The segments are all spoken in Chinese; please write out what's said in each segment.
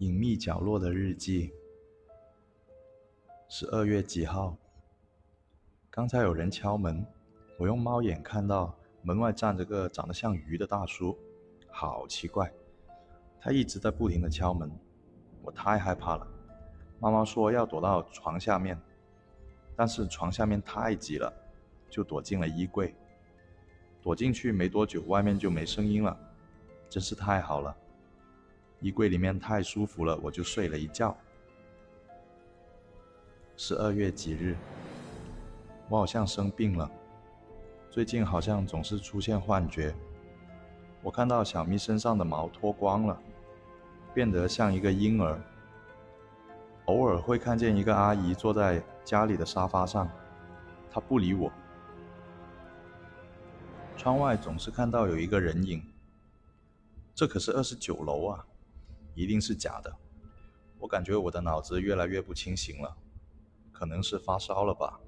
隐秘角落的日记。十二月几号？刚才有人敲门，我用猫眼看到门外站着个长得像鱼的大叔，好奇怪。他一直在不停的敲门，我太害怕了。妈妈说要躲到床下面，但是床下面太挤了，就躲进了衣柜。躲进去没多久，外面就没声音了，真是太好了。衣柜里面太舒服了，我就睡了一觉。十二月几日，我好像生病了，最近好像总是出现幻觉。我看到小咪身上的毛脱光了，变得像一个婴儿。偶尔会看见一个阿姨坐在家里的沙发上，她不理我。窗外总是看到有一个人影，这可是二十九楼啊！一定是假的，我感觉我的脑子越来越不清醒了，可能是发烧了吧？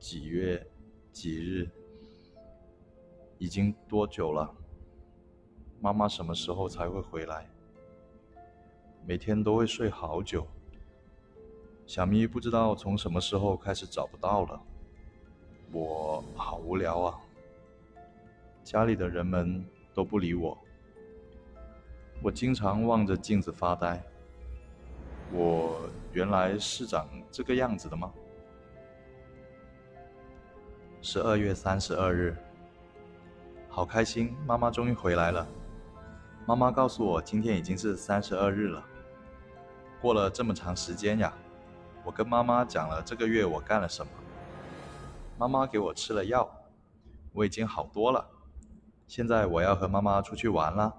几月几日？已经多久了？妈妈什么时候才会回来？每天都会睡好久。小咪不知道从什么时候开始找不到了，我好无聊啊！家里的人们都不理我。我经常望着镜子发呆。我原来是长这个样子的吗？十二月三十二日，好开心，妈妈终于回来了。妈妈告诉我，今天已经是三十二日了。过了这么长时间呀！我跟妈妈讲了这个月我干了什么。妈妈给我吃了药，我已经好多了。现在我要和妈妈出去玩了。